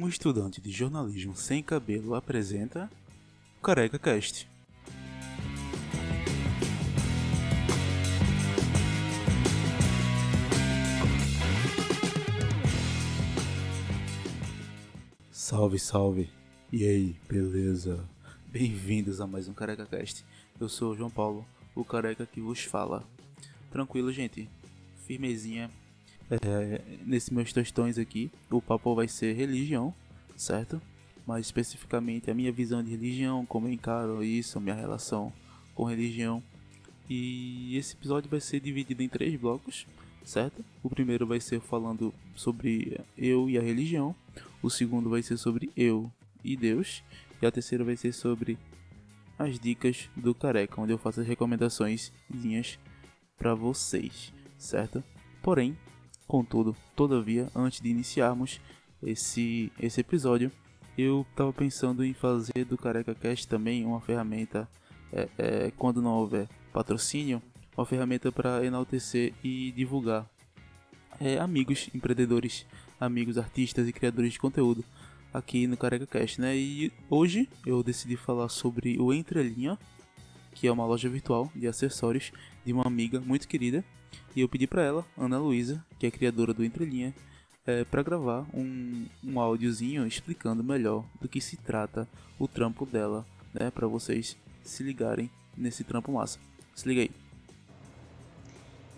um estudante de jornalismo sem cabelo apresenta Careca Cast. Salve, salve! E aí, beleza? Bem-vindos a mais um Careca Cast. Eu sou o João Paulo, o careca que vos fala. Tranquilo, gente? Firmezinha. É, meus tostões aqui, o papo vai ser religião, certo? Mais especificamente a minha visão de religião, como eu encaro isso, minha relação com religião. E esse episódio vai ser dividido em três blocos, certo? O primeiro vai ser falando sobre eu e a religião, o segundo vai ser sobre eu e Deus, e a terceira vai ser sobre as dicas do Careca, onde eu faço as recomendações para vocês, certo? Porém, contudo, todavia, antes de iniciarmos esse, esse episódio, eu estava pensando em fazer do Careca Cast também uma ferramenta, é, é, quando não houver patrocínio, uma ferramenta para enaltecer e divulgar é, amigos empreendedores, amigos artistas e criadores de conteúdo aqui no Careca Cast, né? E hoje eu decidi falar sobre o Entrelinha, que é uma loja virtual de acessórios de uma amiga muito querida, e eu pedi para ela, Ana Luísa, que é criadora do Entrelinha, é, para gravar um, um áudiozinho explicando melhor do que se trata o trampo dela, né? Para vocês se ligarem nesse trampo massa. Se liga aí.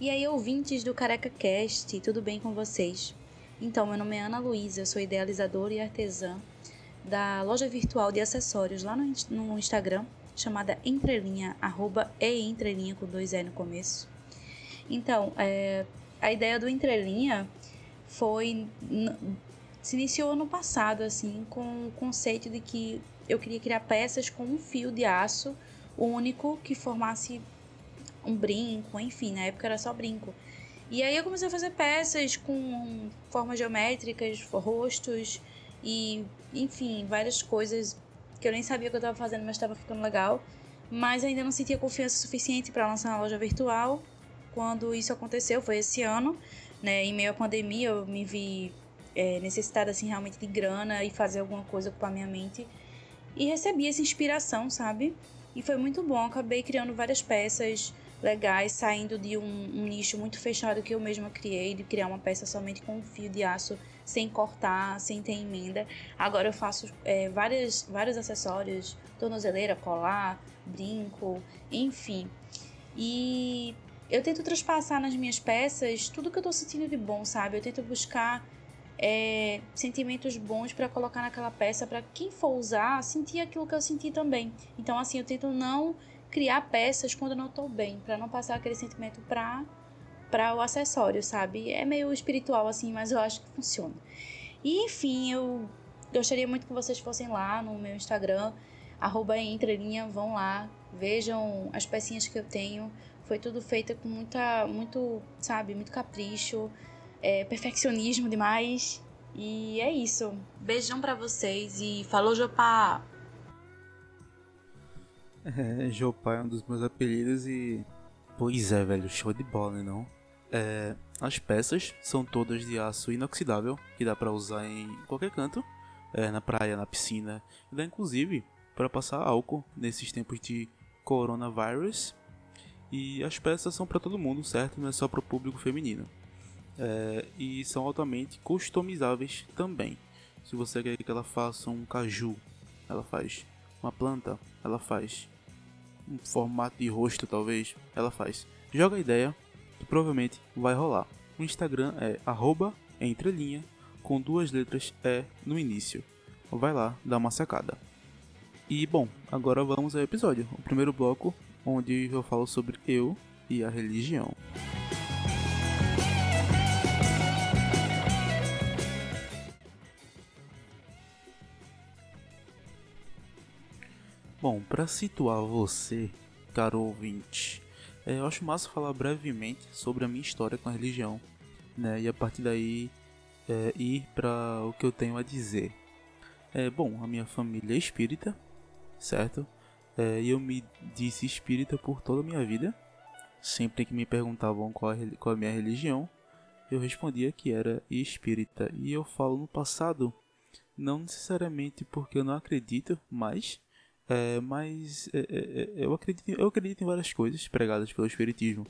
E aí, ouvintes do Careca Cast, tudo bem com vocês? Então, meu nome é Ana Luísa, sou idealizadora e artesã da loja virtual de acessórios lá no, no Instagram, chamada Entrelinha, arroba e entrelinha com dois E no começo. Então, é, a ideia do Entrelinha foi. se iniciou ano passado, assim, com o conceito de que eu queria criar peças com um fio de aço único que formasse um brinco, enfim, na época era só brinco. E aí eu comecei a fazer peças com formas geométricas, rostos e, enfim, várias coisas que eu nem sabia que eu estava fazendo, mas estava ficando legal. Mas ainda não sentia confiança suficiente para lançar uma loja virtual. Quando isso aconteceu, foi esse ano, né? Em meio à pandemia, eu me vi é, necessitada, assim, realmente de grana e fazer alguma coisa ocupar minha mente. E recebi essa inspiração, sabe? E foi muito bom. Acabei criando várias peças legais, saindo de um, um, nicho muito fechado que eu mesma criei, de criar uma peça somente com um fio de aço, sem cortar, sem ter emenda. Agora eu faço é, várias, vários acessórios, tornozeleira, colar, brinco, enfim. E eu tento transpassar nas minhas peças tudo que eu tô sentindo de bom, sabe? Eu tento buscar é, sentimentos bons para colocar naquela peça, para quem for usar, sentir aquilo que eu senti também. Então, assim, eu tento não criar peças quando eu não estou bem, para não passar aquele sentimento para para o acessório, sabe? É meio espiritual assim, mas eu acho que funciona. E enfim, eu gostaria muito que vocês fossem lá no meu Instagram, arroba entrelinha, vão lá, vejam as pecinhas que eu tenho. Foi tudo feito com muita, muito, sabe, muito capricho, é, perfeccionismo demais. E é isso. Beijão para vocês e falou Jopá! É, Jopá é um dos meus apelidos e. Pois é, velho, show de bola, né, não? É, as peças são todas de aço inoxidável, que dá para usar em qualquer canto, é, na praia, na piscina, e dá inclusive para passar álcool nesses tempos de coronavírus. E as peças são para todo mundo, certo? Não é só para o público feminino. É, e são altamente customizáveis também. Se você quer que ela faça um caju, ela faz uma planta, ela faz. Um formato de rosto, talvez, ela faz. Joga a ideia, que provavelmente vai rolar. O Instagram é entrelinha, com duas letras E no início. Vai lá, dá uma sacada. E bom, agora vamos ao episódio. O primeiro bloco, onde eu falo sobre eu e a religião. Bom, para situar você, caro ouvinte, é, eu acho massa falar brevemente sobre a minha história com a religião, né? E a partir daí é, ir para o que eu tenho a dizer. É, bom, a minha família é espírita, certo? É, eu me disse espírita por toda a minha vida. Sempre que me perguntavam qual, é, qual a minha religião, eu respondia que era espírita. E eu falo no passado Não necessariamente porque eu não acredito mais, é, mas é, é, é, eu, acredito, eu acredito em várias coisas pregadas pelo Espiritismo.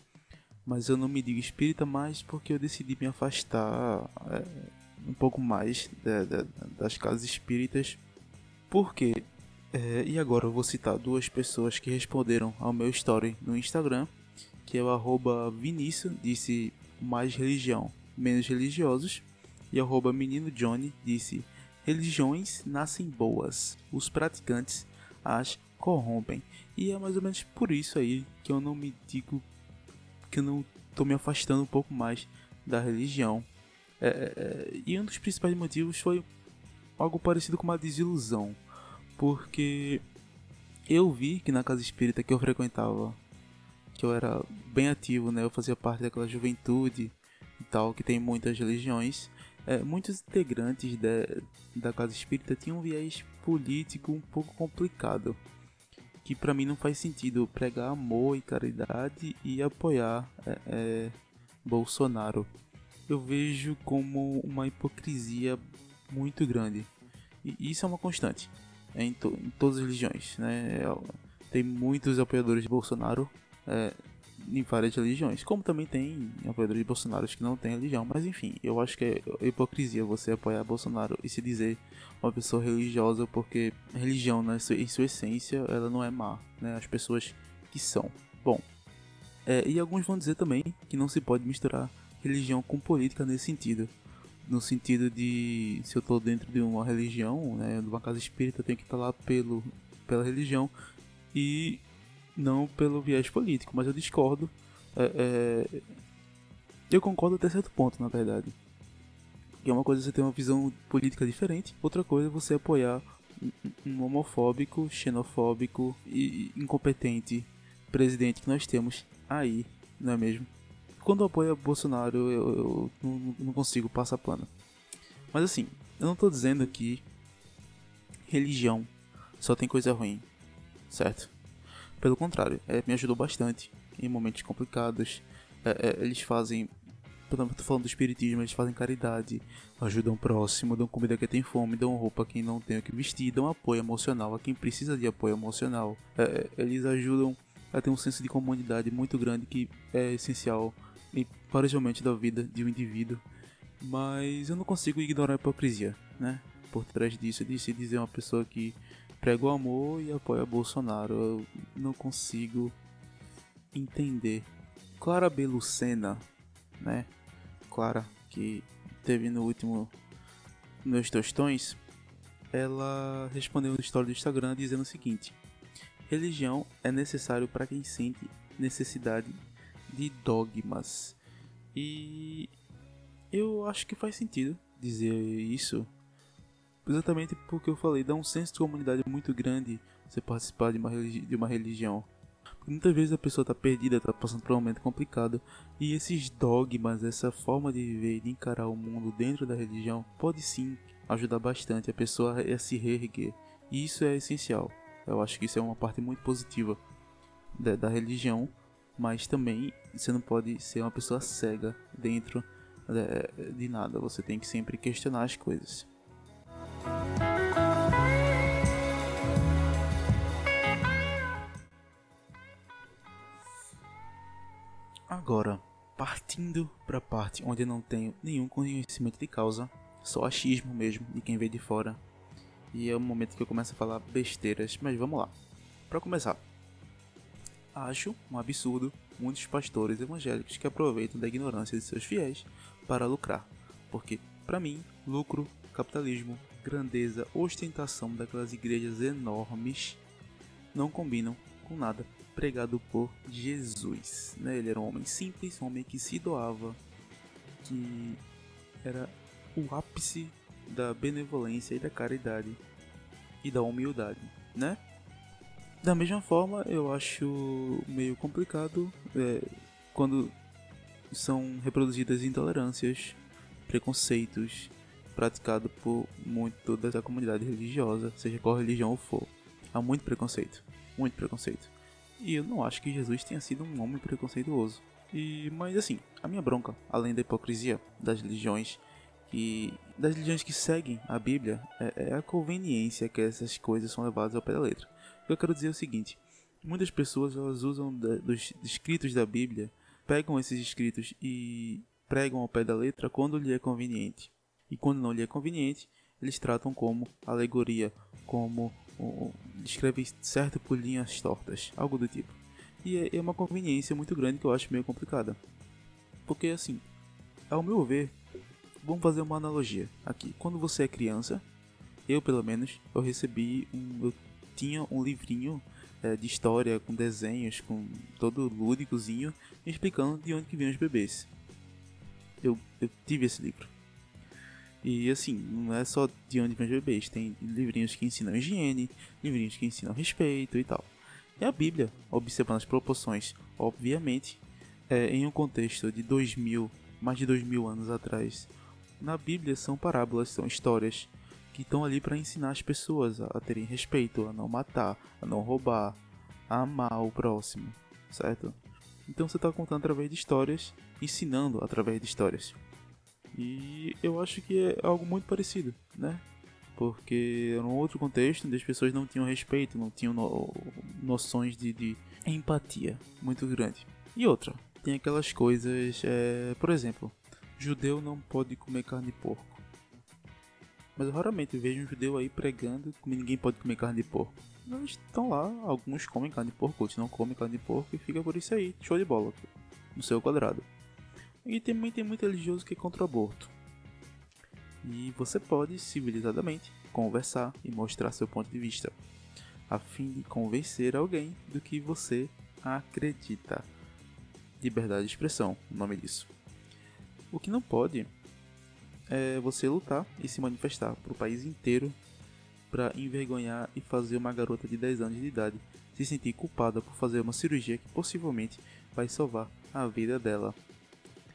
Mas eu não me digo espírita mais porque eu decidi me afastar é, um pouco mais das casas espíritas. Por quê? É, e agora eu vou citar duas pessoas que responderam ao meu story no Instagram, que é o arroba Vinícius, disse mais religião, menos religiosos, e arroba Menino Johnny disse religiões nascem boas, os praticantes as corrompem. E é mais ou menos por isso aí que eu não me digo que eu não estou me afastando um pouco mais da religião. É, é, é, e um dos principais motivos foi algo parecido com uma desilusão porque eu vi que na casa espírita que eu frequentava, que eu era bem ativo, né? Eu fazia parte daquela juventude e tal, que tem muitas religiões. É, muitos integrantes de, da casa espírita tinham um viés político um pouco complicado. Que para mim não faz sentido pregar amor e caridade e apoiar é, é, Bolsonaro. Eu vejo como uma hipocrisia muito grande. E isso é uma constante em, to em todas as religiões, né? Tem muitos apoiadores de Bolsonaro é, em várias religiões, como também tem apoiadores de Bolsonaro que não têm religião, mas enfim, eu acho que é hipocrisia você apoiar Bolsonaro e se dizer uma pessoa religiosa, porque religião, né, em sua essência, ela não é má, né? As pessoas que são. Bom, é, e alguns vão dizer também que não se pode misturar religião com política nesse sentido no sentido de se eu estou dentro de uma religião, né, de uma casa espírita, eu tenho que estar lá pelo, pela religião e não pelo viés político, mas eu discordo. É, é, eu concordo até certo ponto, na verdade. Que é uma coisa você ter uma visão política diferente, outra coisa é você apoiar um homofóbico, xenofóbico e incompetente presidente que nós temos aí, não é mesmo? quando apoio Bolsonaro eu, eu não, não, consigo passar pano. Mas assim, eu não tô dizendo que religião só tem coisa ruim, certo? Pelo contrário, é, me ajudou bastante em momentos complicados. É, é, eles fazem, tô falando do espiritismo, eles fazem caridade, ajudam o próximo, dão comida a quem tem fome, dão roupa a quem não tem o que vestir, dão apoio emocional a quem precisa de apoio emocional. É, é, eles ajudam a ter um senso de comunidade muito grande que é essencial parcialmente da vida de um indivíduo, mas eu não consigo ignorar a hipocrisia, né? Por trás disso, de se dizer uma pessoa que prega o amor e apoia Bolsonaro, eu não consigo entender. Clara Belucena, né? Clara, que teve no último meus tostões, ela respondeu no story do Instagram dizendo o seguinte: Religião é necessário para quem sente necessidade de dogmas. E eu acho que faz sentido dizer isso, exatamente porque eu falei, dá um senso de comunidade muito grande você participar de uma, religi de uma religião. Muitas vezes a pessoa está perdida, está passando por um momento complicado, e esses dogmas, essa forma de viver, de encarar o mundo dentro da religião, pode sim ajudar bastante a pessoa a se reerguer. E isso é essencial. Eu acho que isso é uma parte muito positiva da, da religião mas também você não pode ser uma pessoa cega dentro de, de nada. Você tem que sempre questionar as coisas. Agora, partindo para a parte onde eu não tenho nenhum conhecimento de causa, só achismo mesmo de quem vê de fora. E é o momento que eu começo a falar besteiras, mas vamos lá. Para começar, Acho um absurdo muitos pastores evangélicos que aproveitam da ignorância de seus fiéis para lucrar, porque, para mim, lucro, capitalismo, grandeza, ostentação daquelas igrejas enormes não combinam com nada pregado por Jesus. Né? Ele era um homem simples, um homem que se doava, que era o ápice da benevolência e da caridade e da humildade, né? Da mesma forma, eu acho meio complicado é, quando são reproduzidas intolerâncias, preconceitos praticados por muito da comunidade religiosa, seja qual religião for. Há muito preconceito, muito preconceito. E eu não acho que Jesus tenha sido um homem preconceituoso. E, mas assim, a minha bronca, além da hipocrisia das religiões que das religiões que seguem a Bíblia é, é a conveniência que essas coisas são levadas ao pé da letra. O que eu quero dizer é o seguinte: muitas pessoas elas usam dos escritos da Bíblia, pegam esses escritos e pregam ao pé da letra quando lhe é conveniente. E quando não lhe é conveniente, eles tratam como alegoria, como escrevem certo por linhas tortas, algo do tipo. E é, é uma conveniência muito grande que eu acho meio complicada. Porque assim, ao meu ver, vamos fazer uma analogia aqui. Quando você é criança, eu pelo menos, eu recebi um, eu tinha um livrinho é, de história com desenhos, com todo lúdicozinho, explicando de onde que vinham os bebês. Eu, eu tive esse livro. E assim, não é só de onde vem os bebês, tem livrinhos que ensinam higiene, livrinhos que ensinam respeito e tal. E a Bíblia, observando as proporções, obviamente, é, em um contexto de dois mil, mais de dois mil anos atrás, na Bíblia são parábolas, são histórias que estão ali para ensinar as pessoas a terem respeito, a não matar, a não roubar, a amar o próximo, certo? Então você está contando através de histórias, ensinando através de histórias. E eu acho que é algo muito parecido, né? Porque era um outro contexto onde as pessoas não tinham respeito, não tinham no noções de, de, empatia muito grande. E outra, tem aquelas coisas, é, por exemplo, judeu não pode comer carne de porco. Mas eu raramente vejo um judeu aí pregando que ninguém pode comer carne de porco. Eles estão lá, alguns comem carne de porco, outros não comem carne de porco e fica por isso aí, show de bola, no seu quadrado. E também tem muito religioso que é contra o aborto. E você pode, civilizadamente, conversar e mostrar seu ponto de vista, a fim de convencer alguém do que você acredita. Liberdade de expressão, o nome disso. O que não pode é você lutar e se manifestar para o país inteiro para envergonhar e fazer uma garota de 10 anos de idade se sentir culpada por fazer uma cirurgia que possivelmente vai salvar a vida dela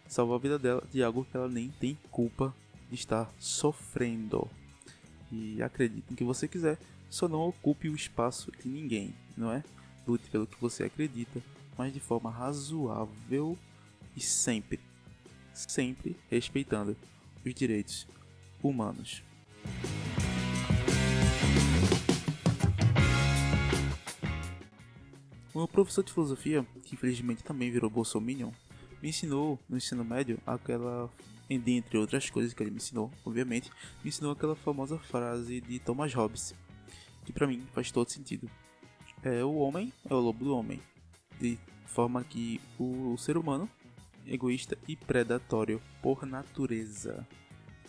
salvar a vida dela de algo que ela nem tem culpa de estar sofrendo. E acredite no que você quiser, só não ocupe o espaço de ninguém, não é? Lute pelo que você acredita, mas de forma razoável e sempre, sempre respeitando os direitos humanos. O meu professor de filosofia, que infelizmente também virou bolsominion, me ensinou no ensino médio aquela entre outras coisas que ele me ensinou, obviamente, me ensinou aquela famosa frase de Thomas Hobbes, que para mim faz todo sentido. É o homem é o lobo do homem, de forma que o ser humano é egoísta e predatório por natureza.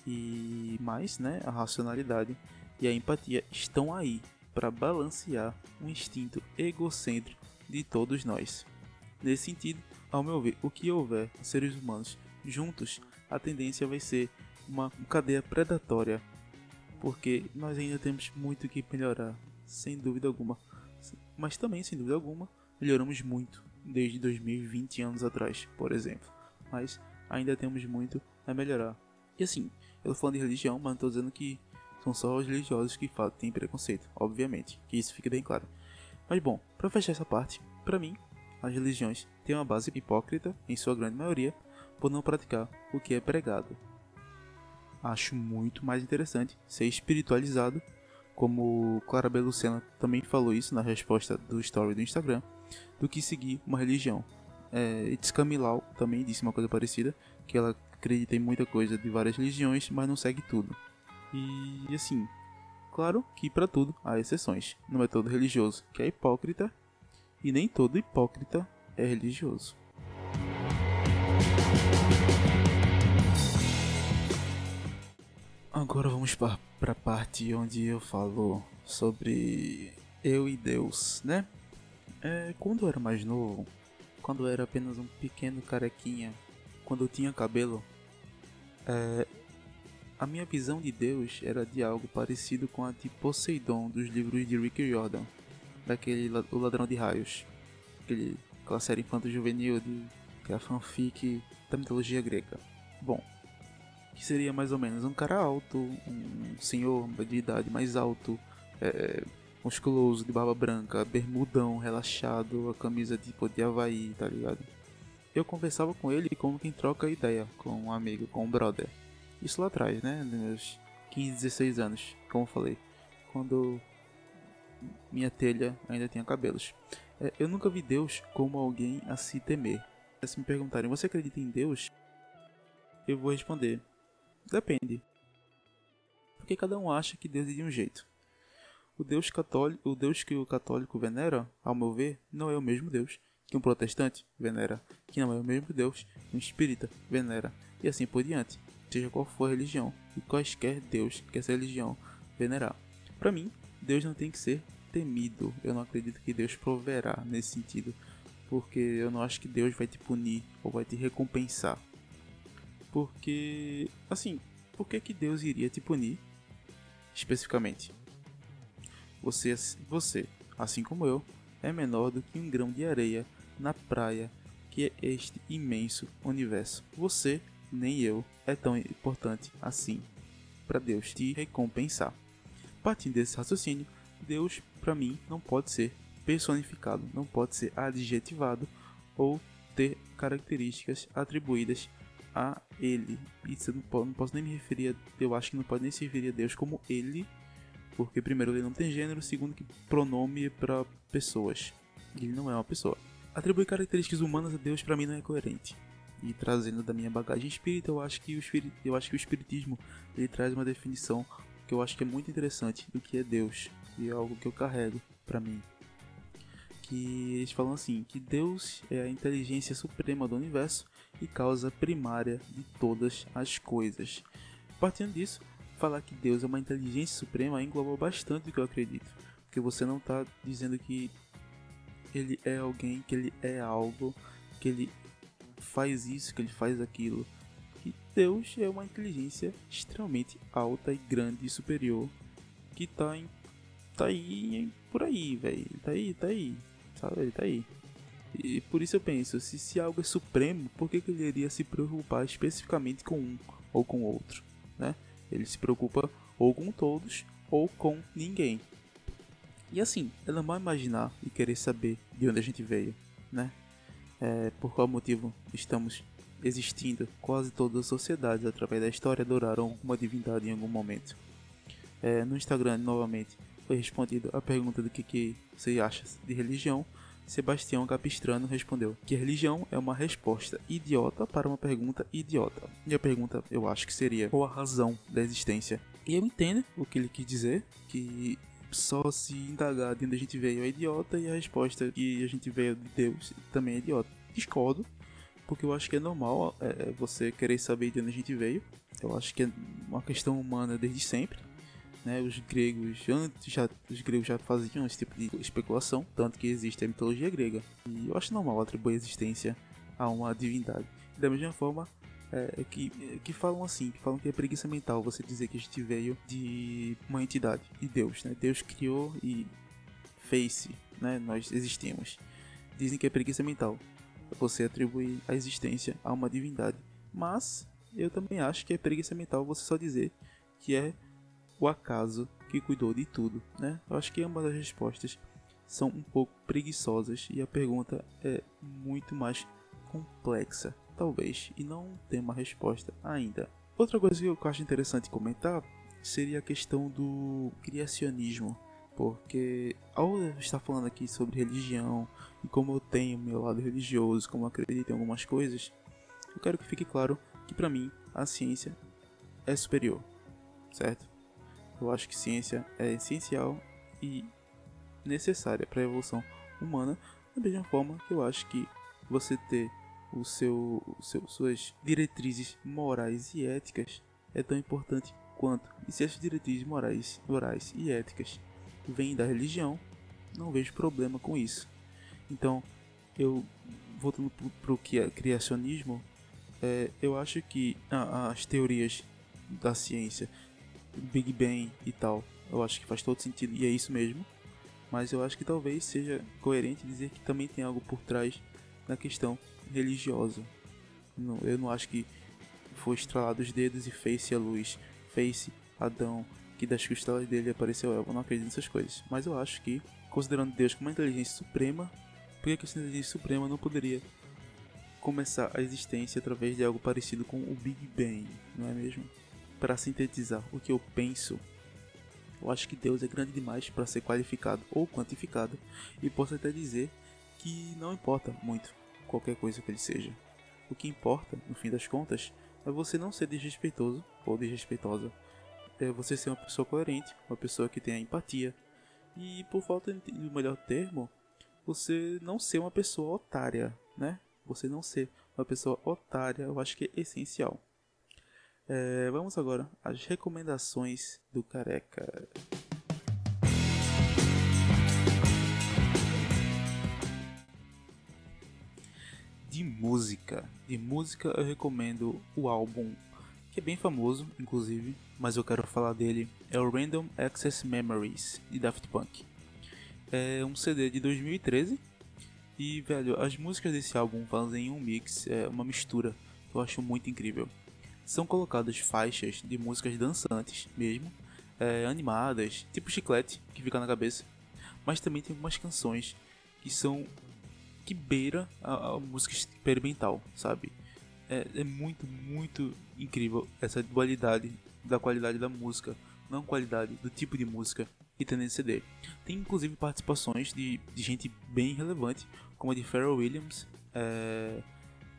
E mais, né, a racionalidade e a empatia estão aí para balancear o instinto egocêntrico de todos nós. Nesse sentido, ao meu ver, o que houver seres humanos juntos, a tendência vai ser uma cadeia predatória, porque nós ainda temos muito que melhorar, sem dúvida alguma. Mas também, sem dúvida alguma, melhoramos muito desde 2020 anos atrás, por exemplo. Mas ainda temos muito a melhorar. E assim, eu tô falando de religião, mas não tô dizendo que são só os religiosos que têm preconceito, obviamente, que isso fique bem claro. Mas bom, para fechar essa parte, para mim, as religiões têm uma base hipócrita, em sua grande maioria, por não praticar o que é pregado. Acho muito mais interessante ser espiritualizado, como Clara Belucena também falou isso na resposta do story do Instagram, do que seguir uma religião. É, Itzkamilau também disse uma coisa parecida, que ela acredita em muita coisa de várias religiões, mas não segue tudo. E assim, claro que para tudo há exceções. No método religioso que é hipócrita e nem todo hipócrita é religioso. Agora vamos para a parte onde eu falo sobre eu e Deus, né? É, quando eu era mais novo, quando eu era apenas um pequeno carequinha, quando eu tinha cabelo, é, a minha visão de Deus era de algo parecido com a de Poseidon dos livros de Rick Jordan daquele O Ladrão de Raios. Aquele, aquela série infanto-juvenil de que é a fanfic da mitologia grega. Bom, que seria mais ou menos um cara alto, um senhor de idade mais alto, é, musculoso, de barba branca, bermudão, relaxado, a camisa tipo de Havaí, tá ligado? Eu conversava com ele como quem troca ideia com um amigo, com um brother. Isso lá atrás, né? Nos meus 15, 16 anos, como eu falei. Quando minha telha ainda tinha cabelos. É, eu nunca vi Deus como alguém a se temer. Se me perguntarem, você acredita em Deus? Eu vou responder, depende. Porque cada um acha que Deus é de um jeito. O Deus católico, o Deus que o católico venera, ao meu ver, não é o mesmo Deus que um protestante venera, que não é o mesmo Deus que um espírita venera, e assim por diante, seja qual for a religião e quaisquer Deus que essa religião venerar. Para mim, Deus não tem que ser temido. Eu não acredito que Deus proverá nesse sentido, porque eu não acho que Deus vai te punir ou vai te recompensar. Porque, assim, por que, que Deus iria te punir especificamente? Você, você, assim como eu, é menor do que um grão de areia na praia que é este imenso universo. Você, nem eu, é tão importante assim para Deus te recompensar. Partindo desse raciocínio, Deus, para mim, não pode ser personificado, não pode ser adjetivado ou ter características atribuídas a ele. Isso eu não, posso nem me referir, a, eu acho que não pode nem se referir a Deus como ele, porque primeiro ele não tem gênero, segundo que pronome é para pessoas. Ele não é uma pessoa. Atribuir características humanas a Deus para mim não é coerente. E trazendo da minha bagagem espírita, eu acho que o, eu acho que o espiritismo ele traz uma definição que eu acho que é muito interessante do que é Deus e é algo que eu carrego para mim. Que eles falam assim, que Deus é a inteligência suprema do universo e causa primária de todas as coisas. Partindo disso, falar que Deus é uma inteligência suprema engloba bastante o que eu acredito, porque você não está dizendo que ele é alguém, que ele é algo, que ele faz isso, que ele faz aquilo. Que Deus é uma inteligência extremamente alta e grande e superior que tá em tá aí por aí, velho. Tá aí, tá aí. Sabe, ele tá aí. E por isso eu penso, se, se algo é supremo, por que, que ele iria se preocupar especificamente com um ou com outro, né? Ele se preocupa ou com todos ou com ninguém. E assim, é normal imaginar e querer saber de onde a gente veio, né? É, por qual motivo estamos existindo. Quase todas as sociedades, através da história, adoraram alguma divindade em algum momento. É, no Instagram, novamente, foi respondido a pergunta do que, que você acha de religião. Sebastião Capistrano respondeu que religião é uma resposta idiota para uma pergunta idiota. E a pergunta eu acho que seria qual a razão da existência. E eu entendo o que ele quis dizer, que só se indagar de onde a gente veio é idiota e a resposta que a gente veio de Deus também é idiota. Discordo, porque eu acho que é normal é, você querer saber de onde a gente veio. Eu acho que é uma questão humana desde sempre. Né? Os gregos antes já os gregos já faziam esse tipo de especulação, tanto que existe a mitologia grega. E eu acho normal atribuir existência a uma divindade. Da mesma forma, é, que, que falam assim, que falam que é preguiça mental você dizer que a gente veio de uma entidade, de Deus, né? Deus criou e fez, né? Nós existimos. Dizem que é preguiça mental você atribuir a existência a uma divindade. Mas eu também acho que é preguiça mental você só dizer que é o acaso que cuidou de tudo, né? Eu acho que ambas as respostas são um pouco preguiçosas e a pergunta é muito mais complexa talvez, e não tem uma resposta ainda. Outra coisa que eu acho interessante comentar seria a questão do criacionismo, porque ao estar falando aqui sobre religião e como eu tenho meu lado religioso, como acredito em algumas coisas, eu quero que fique claro que para mim a ciência é superior, certo? Eu acho que ciência é essencial e necessária para a evolução humana, da mesma forma que eu acho que você ter o seu, o seu, suas diretrizes morais e éticas é tão importante quanto. E se essas diretrizes morais, morais e éticas vêm da religião, não vejo problema com isso. Então, eu voltando para o que é criacionismo, é, eu acho que as teorias da ciência, Big Bang e tal, eu acho que faz todo sentido e é isso mesmo. Mas eu acho que talvez seja coerente dizer que também tem algo por trás na questão religiosa. Eu não acho que foi estralado os dedos e fez-se a luz, fez-se Adão, que das costelas dele apareceu Eva. Não acredito nessas coisas. Mas eu acho que, considerando Deus como uma inteligência suprema, por que essa inteligência suprema não poderia começar a existência através de algo parecido com o Big Bang, não é mesmo? Para sintetizar o que eu penso, eu acho que Deus é grande demais para ser qualificado ou quantificado, e posso até dizer que não importa muito qualquer coisa que ele seja. O que importa, no fim das contas, é você não ser desrespeitoso ou desrespeitosa. É você ser uma pessoa coerente, uma pessoa que tenha empatia. E por falta um melhor termo, você não ser uma pessoa otária, né? Você não ser uma pessoa otária, eu acho que é essencial. É, vamos agora às recomendações do Careca. De música, de música eu recomendo o álbum que é bem famoso, inclusive, mas eu quero falar dele. É o Random Access Memories de Daft Punk. É um CD de 2013 e, velho, as músicas desse álbum fazem um mix, é uma mistura que eu acho muito incrível. São colocadas faixas de músicas dançantes mesmo, é, animadas, tipo chiclete que fica na cabeça, mas também tem algumas canções que são que beira a, a música experimental, sabe? É, é, muito, muito incrível essa dualidade da qualidade da música, não qualidade do tipo de música que tem nesse CD. Tem inclusive participações de, de gente bem relevante, como a de Pharrell Williams, é,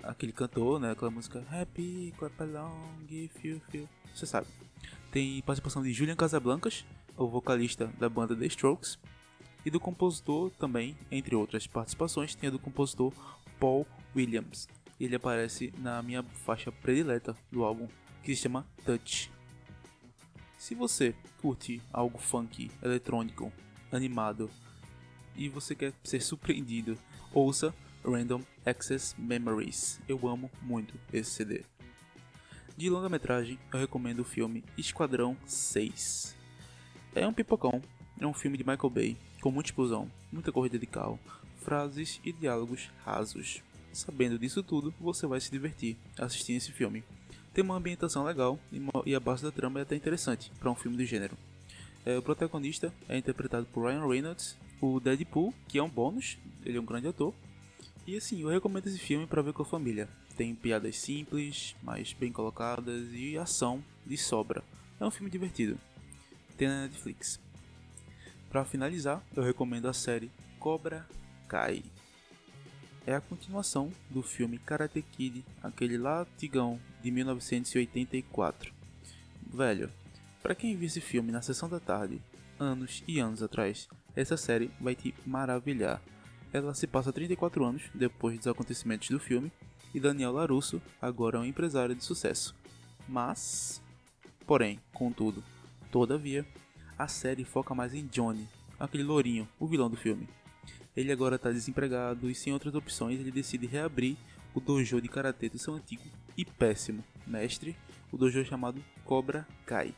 aquele cantor, né, aquela música Happy, Clap Along, You Feel, você sabe. Tem participação de Julian Casablancas, o vocalista da banda The Strokes, e do compositor também, entre outras participações, tem a do compositor Paul Williams. Ele aparece na minha faixa predileta do álbum, que se chama Touch. Se você curte algo funk, eletrônico, animado e você quer ser surpreendido, ouça Random Access Memories. Eu amo muito esse CD. De longa-metragem, eu recomendo o filme Esquadrão 6. É um pipocão, é um filme de Michael Bay, com muita explosão, muita corrida de carro, frases e diálogos rasos. Sabendo disso tudo, você vai se divertir assistindo esse filme. Tem uma ambientação legal e a base da trama é até interessante para um filme do gênero. É, o protagonista é interpretado por Ryan Reynolds, o Deadpool, que é um bônus, ele é um grande ator. E assim, eu recomendo esse filme para ver com a família. Tem piadas simples, mas bem colocadas e ação de sobra. É um filme divertido. Tem na Netflix. Para finalizar, eu recomendo a série Cobra Kai é a continuação do filme Karate Kid, aquele latigão de 1984. Velho, para quem viu esse filme na sessão da tarde, anos e anos atrás, essa série vai te maravilhar. Ela se passa 34 anos depois dos acontecimentos do filme e Daniel Larusso agora é um empresário de sucesso. Mas, porém, contudo, todavia, a série foca mais em Johnny, aquele lourinho, o vilão do filme. Ele agora está desempregado e sem outras opções ele decide reabrir o dojo de karatê do seu antigo e péssimo mestre, o dojo chamado Cobra Kai.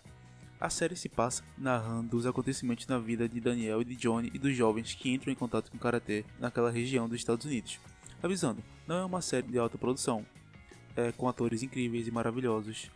A série se passa narrando os acontecimentos na vida de Daniel e de Johnny e dos jovens que entram em contato com o karatê naquela região dos Estados Unidos. Avisando, não é uma série de alta produção, é, com atores incríveis e maravilhosos.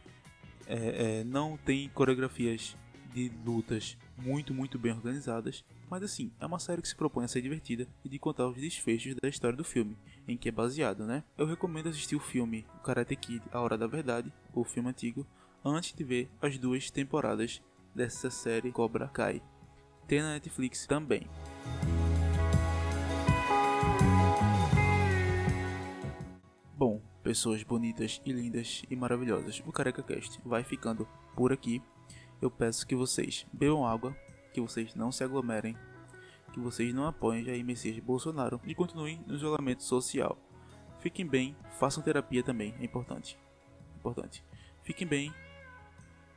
É, é, não tem coreografias de lutas muito, muito bem organizadas mas assim, é uma série que se propõe a ser divertida e de contar os desfechos da história do filme, em que é baseado, né? Eu recomendo assistir o filme Karate Kid A Hora da Verdade, o filme antigo, antes de ver as duas temporadas dessa série Cobra Kai. Tem na Netflix também. Bom, pessoas bonitas e lindas e maravilhosas, o Careca Cast vai ficando por aqui. Eu peço que vocês bebam água, que vocês não se aglomerem, que vocês não apoiem Jair Messias Bolsonaro e continuem no isolamento social. Fiquem bem, façam terapia também, é importante. Importante. Fiquem bem.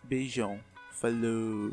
Beijão. Falou.